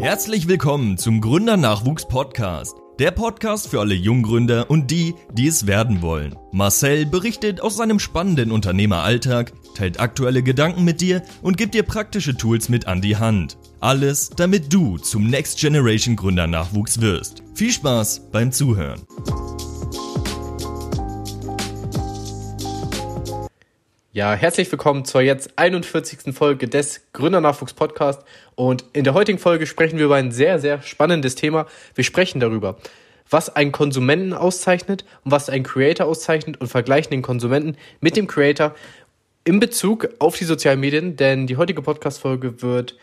Herzlich willkommen zum Gründernachwuchs Podcast. Der Podcast für alle Junggründer und die, die es werden wollen. Marcel berichtet aus seinem spannenden Unternehmeralltag, teilt aktuelle Gedanken mit dir und gibt dir praktische Tools mit an die Hand. Alles, damit du zum Next Generation Gründernachwuchs wirst. Viel Spaß beim Zuhören. Ja, herzlich willkommen zur jetzt 41. Folge des Gründernachwuchs Podcast. Und in der heutigen Folge sprechen wir über ein sehr, sehr spannendes Thema. Wir sprechen darüber, was einen Konsumenten auszeichnet und was einen Creator auszeichnet und vergleichen den Konsumenten mit dem Creator in Bezug auf die sozialen Medien, denn die heutige Podcast-Folge wird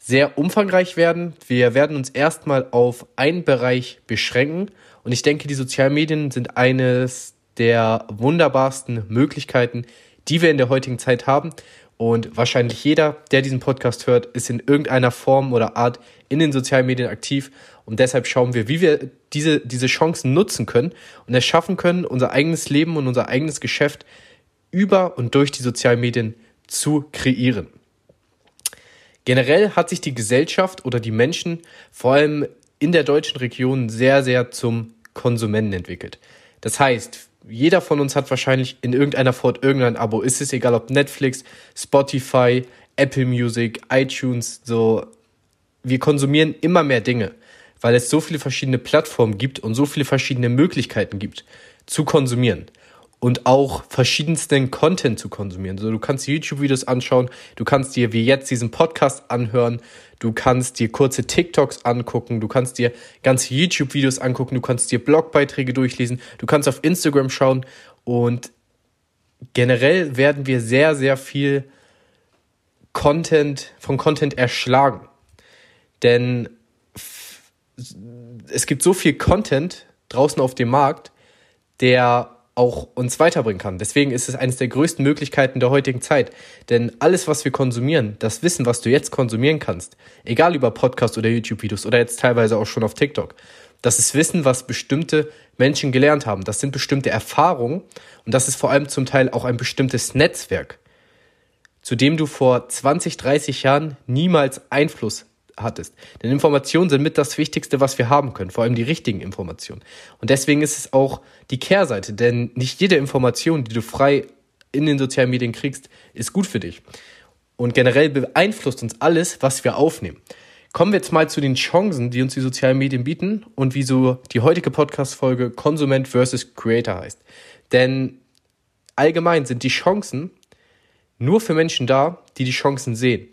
sehr umfangreich werden. Wir werden uns erstmal auf einen Bereich beschränken und ich denke, die sozialen Medien sind eines der wunderbarsten Möglichkeiten, die wir in der heutigen Zeit haben. Und wahrscheinlich jeder, der diesen Podcast hört, ist in irgendeiner Form oder Art in den sozialen Medien aktiv. Und deshalb schauen wir, wie wir diese, diese Chancen nutzen können und es schaffen können, unser eigenes Leben und unser eigenes Geschäft über und durch die sozialen Medien zu kreieren. Generell hat sich die Gesellschaft oder die Menschen vor allem in der deutschen Region sehr, sehr zum Konsumenten entwickelt. Das heißt, jeder von uns hat wahrscheinlich in irgendeiner Form irgendein Abo. Ist es egal, ob Netflix, Spotify, Apple Music, iTunes, so. Wir konsumieren immer mehr Dinge, weil es so viele verschiedene Plattformen gibt und so viele verschiedene Möglichkeiten gibt zu konsumieren und auch verschiedensten Content zu konsumieren. So, du kannst YouTube-Videos anschauen, du kannst dir wie jetzt diesen Podcast anhören, du kannst dir kurze TikToks angucken, du kannst dir ganze YouTube-Videos angucken, du kannst dir Blogbeiträge durchlesen, du kannst auf Instagram schauen und generell werden wir sehr, sehr viel Content, von Content erschlagen. Denn es gibt so viel Content draußen auf dem Markt, der auch uns weiterbringen kann. Deswegen ist es eines der größten Möglichkeiten der heutigen Zeit. Denn alles, was wir konsumieren, das Wissen, was du jetzt konsumieren kannst, egal über Podcast oder YouTube-Videos oder jetzt teilweise auch schon auf TikTok, das ist Wissen, was bestimmte Menschen gelernt haben. Das sind bestimmte Erfahrungen und das ist vor allem zum Teil auch ein bestimmtes Netzwerk, zu dem du vor 20, 30 Jahren niemals Einfluss hattest. Denn Informationen sind mit das Wichtigste, was wir haben können, vor allem die richtigen Informationen. Und deswegen ist es auch die Kehrseite, denn nicht jede Information, die du frei in den sozialen Medien kriegst, ist gut für dich. Und generell beeinflusst uns alles, was wir aufnehmen. Kommen wir jetzt mal zu den Chancen, die uns die sozialen Medien bieten und wieso die heutige Podcast-Folge Konsument versus Creator heißt. Denn allgemein sind die Chancen nur für Menschen da, die die Chancen sehen.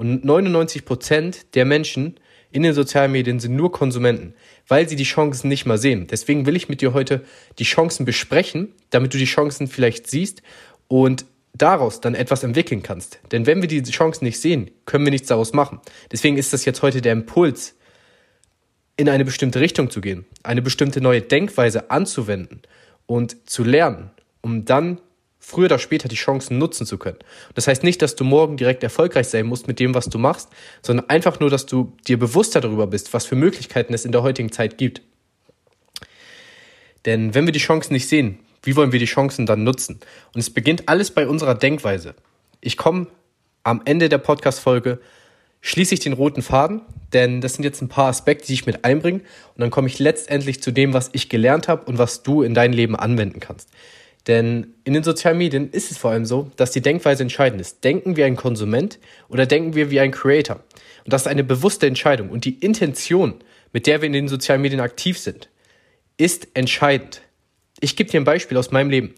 Und 99 Prozent der Menschen in den sozialen Medien sind nur Konsumenten, weil sie die Chancen nicht mal sehen. Deswegen will ich mit dir heute die Chancen besprechen, damit du die Chancen vielleicht siehst und daraus dann etwas entwickeln kannst. Denn wenn wir diese Chancen nicht sehen, können wir nichts daraus machen. Deswegen ist das jetzt heute der Impuls, in eine bestimmte Richtung zu gehen, eine bestimmte neue Denkweise anzuwenden und zu lernen, um dann früher oder später die Chancen nutzen zu können. Das heißt nicht, dass du morgen direkt erfolgreich sein musst mit dem, was du machst, sondern einfach nur, dass du dir bewusster darüber bist, was für Möglichkeiten es in der heutigen Zeit gibt. Denn wenn wir die Chancen nicht sehen, wie wollen wir die Chancen dann nutzen? Und es beginnt alles bei unserer Denkweise. Ich komme am Ende der Podcast-Folge, schließe ich den roten Faden, denn das sind jetzt ein paar Aspekte, die ich mit einbringe. Und dann komme ich letztendlich zu dem, was ich gelernt habe und was du in dein Leben anwenden kannst. Denn in den sozialen Medien ist es vor allem so, dass die Denkweise entscheidend ist. Denken wir ein Konsument oder denken wir wie ein Creator? Und das ist eine bewusste Entscheidung. Und die Intention, mit der wir in den sozialen Medien aktiv sind, ist entscheidend. Ich gebe dir ein Beispiel aus meinem Leben.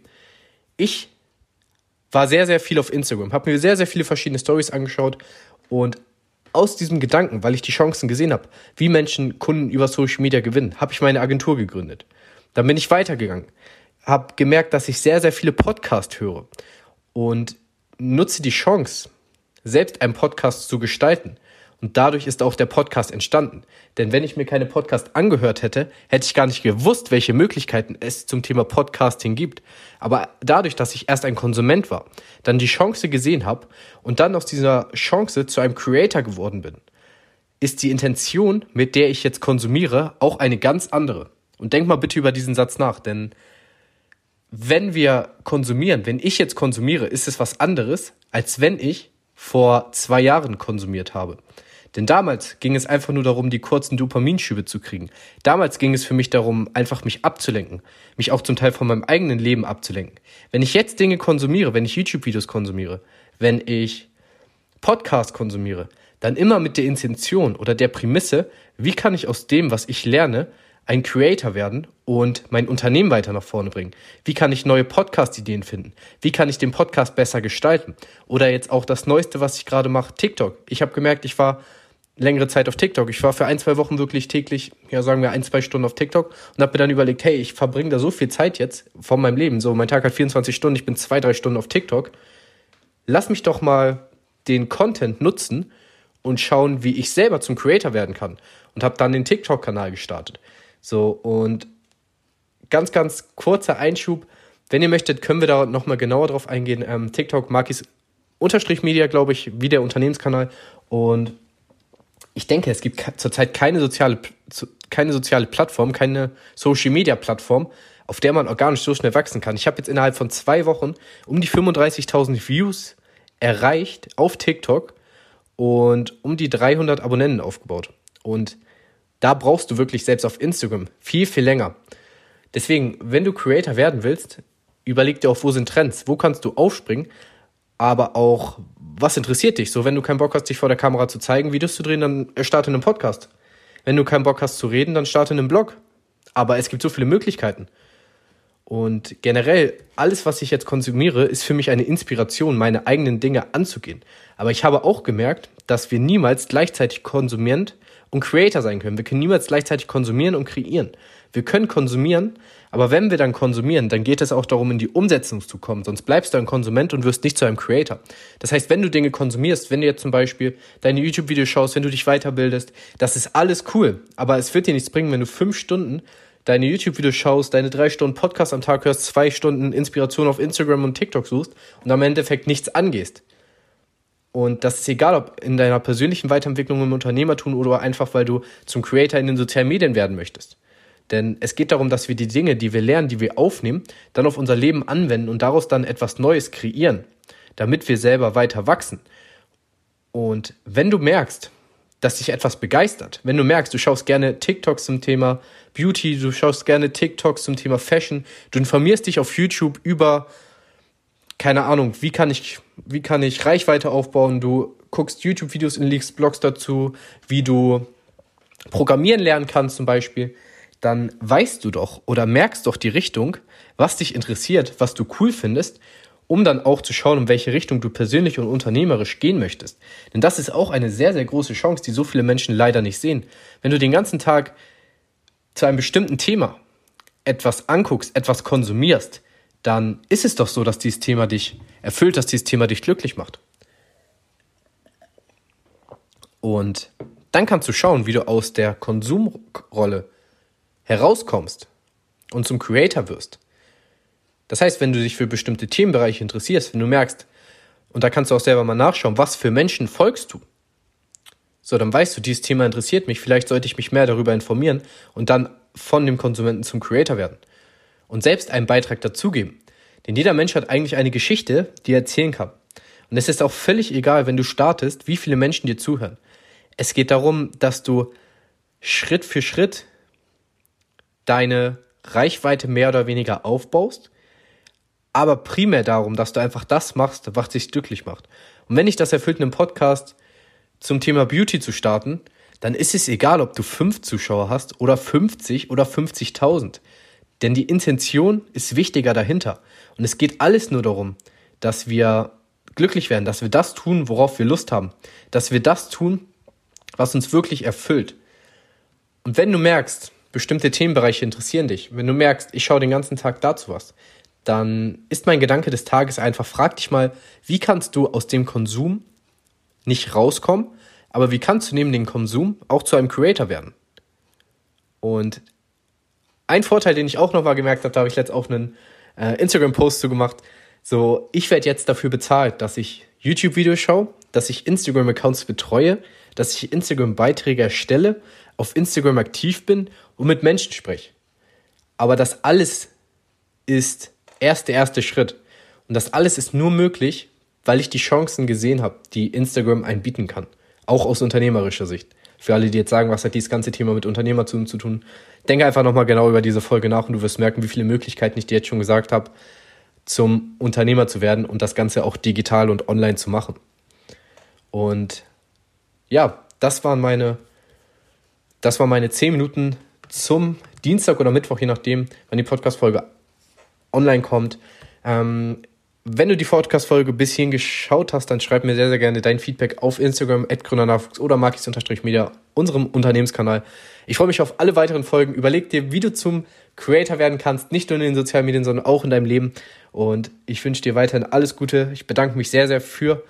Ich war sehr, sehr viel auf Instagram, habe mir sehr, sehr viele verschiedene Stories angeschaut und aus diesem Gedanken, weil ich die Chancen gesehen habe, wie Menschen Kunden über Social Media gewinnen, habe ich meine Agentur gegründet. Dann bin ich weitergegangen habe gemerkt, dass ich sehr, sehr viele Podcasts höre und nutze die Chance, selbst einen Podcast zu gestalten. Und dadurch ist auch der Podcast entstanden. Denn wenn ich mir keine Podcast angehört hätte, hätte ich gar nicht gewusst, welche Möglichkeiten es zum Thema Podcasting gibt. Aber dadurch, dass ich erst ein Konsument war, dann die Chance gesehen habe und dann aus dieser Chance zu einem Creator geworden bin, ist die Intention, mit der ich jetzt konsumiere, auch eine ganz andere. Und denk mal bitte über diesen Satz nach, denn wenn wir konsumieren, wenn ich jetzt konsumiere, ist es was anderes, als wenn ich vor zwei Jahren konsumiert habe. Denn damals ging es einfach nur darum, die kurzen Dopaminschübe zu kriegen. Damals ging es für mich darum, einfach mich abzulenken, mich auch zum Teil von meinem eigenen Leben abzulenken. Wenn ich jetzt Dinge konsumiere, wenn ich YouTube-Videos konsumiere, wenn ich Podcast konsumiere, dann immer mit der Intention oder der Prämisse, wie kann ich aus dem, was ich lerne, ein Creator werden und mein Unternehmen weiter nach vorne bringen? Wie kann ich neue Podcast-Ideen finden? Wie kann ich den Podcast besser gestalten? Oder jetzt auch das Neueste, was ich gerade mache, TikTok. Ich habe gemerkt, ich war längere Zeit auf TikTok. Ich war für ein, zwei Wochen wirklich täglich, ja sagen wir ein, zwei Stunden auf TikTok und habe mir dann überlegt, hey, ich verbringe da so viel Zeit jetzt von meinem Leben. So, mein Tag hat 24 Stunden, ich bin zwei, drei Stunden auf TikTok. Lass mich doch mal den Content nutzen und schauen, wie ich selber zum Creator werden kann. Und habe dann den TikTok-Kanal gestartet. So, und ganz, ganz kurzer Einschub. Wenn ihr möchtet, können wir da nochmal genauer drauf eingehen. Ähm, TikTok, Markis Unterstrich Media, glaube ich, wie der Unternehmenkanal. Und ich denke, es gibt zurzeit keine soziale, keine soziale Plattform, keine Social Media Plattform, auf der man organisch so schnell wachsen kann. Ich habe jetzt innerhalb von zwei Wochen um die 35.000 Views erreicht auf TikTok und um die 300 Abonnenten aufgebaut. Und da brauchst du wirklich selbst auf Instagram viel, viel länger. Deswegen, wenn du Creator werden willst, überleg dir auch, wo sind Trends, wo kannst du aufspringen, aber auch, was interessiert dich? So, wenn du keinen Bock hast, dich vor der Kamera zu zeigen, Videos zu drehen, dann starte einen Podcast. Wenn du keinen Bock hast zu reden, dann starte einen Blog. Aber es gibt so viele Möglichkeiten. Und generell, alles, was ich jetzt konsumiere, ist für mich eine Inspiration, meine eigenen Dinge anzugehen. Aber ich habe auch gemerkt, dass wir niemals gleichzeitig Konsument und Creator sein können. Wir können niemals gleichzeitig konsumieren und kreieren. Wir können konsumieren, aber wenn wir dann konsumieren, dann geht es auch darum, in die Umsetzung zu kommen. Sonst bleibst du ein Konsument und wirst nicht zu einem Creator. Das heißt, wenn du Dinge konsumierst, wenn du jetzt zum Beispiel deine YouTube-Videos schaust, wenn du dich weiterbildest, das ist alles cool. Aber es wird dir nichts bringen, wenn du fünf Stunden deine YouTube-Videos schaust, deine drei Stunden Podcast am Tag hörst, zwei Stunden Inspiration auf Instagram und TikTok suchst und am Endeffekt nichts angehst. Und das ist egal, ob in deiner persönlichen Weiterentwicklung im Unternehmertum oder einfach, weil du zum Creator in den sozialen Medien werden möchtest. Denn es geht darum, dass wir die Dinge, die wir lernen, die wir aufnehmen, dann auf unser Leben anwenden und daraus dann etwas Neues kreieren, damit wir selber weiter wachsen. Und wenn du merkst, dass dich etwas begeistert, wenn du merkst, du schaust gerne TikToks zum Thema Beauty, du schaust gerne TikToks zum Thema Fashion, du informierst dich auf YouTube über keine Ahnung, wie kann ich, wie kann ich Reichweite aufbauen? Du guckst YouTube-Videos und liest Blogs dazu, wie du programmieren lernen kannst zum Beispiel, dann weißt du doch oder merkst doch die Richtung, was dich interessiert, was du cool findest, um dann auch zu schauen, in welche Richtung du persönlich und unternehmerisch gehen möchtest. Denn das ist auch eine sehr, sehr große Chance, die so viele Menschen leider nicht sehen. Wenn du den ganzen Tag zu einem bestimmten Thema etwas anguckst, etwas konsumierst, dann ist es doch so, dass dieses Thema dich erfüllt, dass dieses Thema dich glücklich macht. Und dann kannst du schauen, wie du aus der Konsumrolle herauskommst und zum Creator wirst. Das heißt, wenn du dich für bestimmte Themenbereiche interessierst, wenn du merkst, und da kannst du auch selber mal nachschauen, was für Menschen folgst du? So, dann weißt du, dieses Thema interessiert mich, vielleicht sollte ich mich mehr darüber informieren und dann von dem Konsumenten zum Creator werden und selbst einen Beitrag dazugeben. Denn jeder Mensch hat eigentlich eine Geschichte, die er erzählen kann. Und es ist auch völlig egal, wenn du startest, wie viele Menschen dir zuhören. Es geht darum, dass du Schritt für Schritt deine Reichweite mehr oder weniger aufbaust, aber primär darum, dass du einfach das machst, was dich glücklich macht. Und wenn ich das erfüllt, einen Podcast zum Thema Beauty zu starten, dann ist es egal, ob du fünf Zuschauer hast oder 50 oder 50.000. Denn die Intention ist wichtiger dahinter. Und es geht alles nur darum, dass wir glücklich werden, dass wir das tun, worauf wir Lust haben, dass wir das tun, was uns wirklich erfüllt. Und wenn du merkst, bestimmte Themenbereiche interessieren dich, wenn du merkst, ich schaue den ganzen Tag dazu was, dann ist mein Gedanke des Tages einfach, frag dich mal, wie kannst du aus dem Konsum nicht rauskommen, aber wie kannst du neben dem Konsum auch zu einem Creator werden? Und ein Vorteil, den ich auch noch mal gemerkt habe, da habe ich letztens auch einen äh, Instagram-Post zu gemacht. So, ich werde jetzt dafür bezahlt, dass ich YouTube-Videos schaue, dass ich Instagram-Accounts betreue, dass ich Instagram-Beiträge erstelle, auf Instagram aktiv bin und mit Menschen spreche. Aber das alles ist erst der erste Schritt. Und das alles ist nur möglich, weil ich die Chancen gesehen habe, die Instagram einen bieten kann. Auch aus unternehmerischer Sicht. Für alle, die jetzt sagen, was hat dieses ganze Thema mit Unternehmertum zu tun, denke einfach nochmal genau über diese Folge nach und du wirst merken, wie viele Möglichkeiten ich dir jetzt schon gesagt habe, zum Unternehmer zu werden und das Ganze auch digital und online zu machen. Und ja, das waren meine, das waren meine zehn Minuten zum Dienstag oder Mittwoch, je nachdem, wann die Podcast-Folge online kommt. Ähm, wenn du die Podcast-Folge bis hierhin geschaut hast, dann schreib mir sehr, sehr gerne dein Feedback auf Instagram, gründernachwuchs oder markis-media, unserem Unternehmenskanal. Ich freue mich auf alle weiteren Folgen. Überleg dir, wie du zum Creator werden kannst, nicht nur in den sozialen Medien, sondern auch in deinem Leben. Und ich wünsche dir weiterhin alles Gute. Ich bedanke mich sehr, sehr für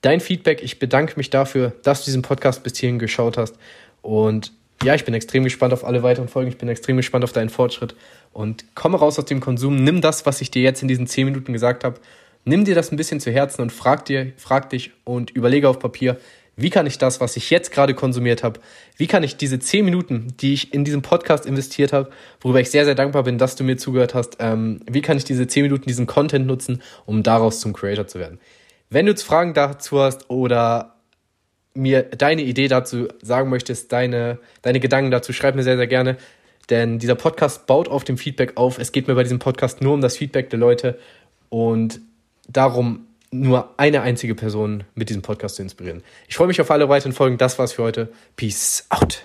dein Feedback. Ich bedanke mich dafür, dass du diesen Podcast bis hierhin geschaut hast. Und ja, ich bin extrem gespannt auf alle weiteren Folgen. Ich bin extrem gespannt auf deinen Fortschritt. Und komme raus aus dem Konsum. Nimm das, was ich dir jetzt in diesen 10 Minuten gesagt habe. Nimm dir das ein bisschen zu Herzen und frag, dir, frag dich und überlege auf Papier, wie kann ich das, was ich jetzt gerade konsumiert habe, wie kann ich diese 10 Minuten, die ich in diesem Podcast investiert habe, worüber ich sehr, sehr dankbar bin, dass du mir zugehört hast, ähm, wie kann ich diese 10 Minuten, diesen Content nutzen, um daraus zum Creator zu werden. Wenn du jetzt Fragen dazu hast oder mir deine Idee dazu sagen möchtest, deine, deine Gedanken dazu, schreib mir sehr, sehr gerne. Denn dieser Podcast baut auf dem Feedback auf. Es geht mir bei diesem Podcast nur um das Feedback der Leute und darum, nur eine einzige Person mit diesem Podcast zu inspirieren. Ich freue mich auf alle weiteren Folgen. Das war's für heute. Peace out.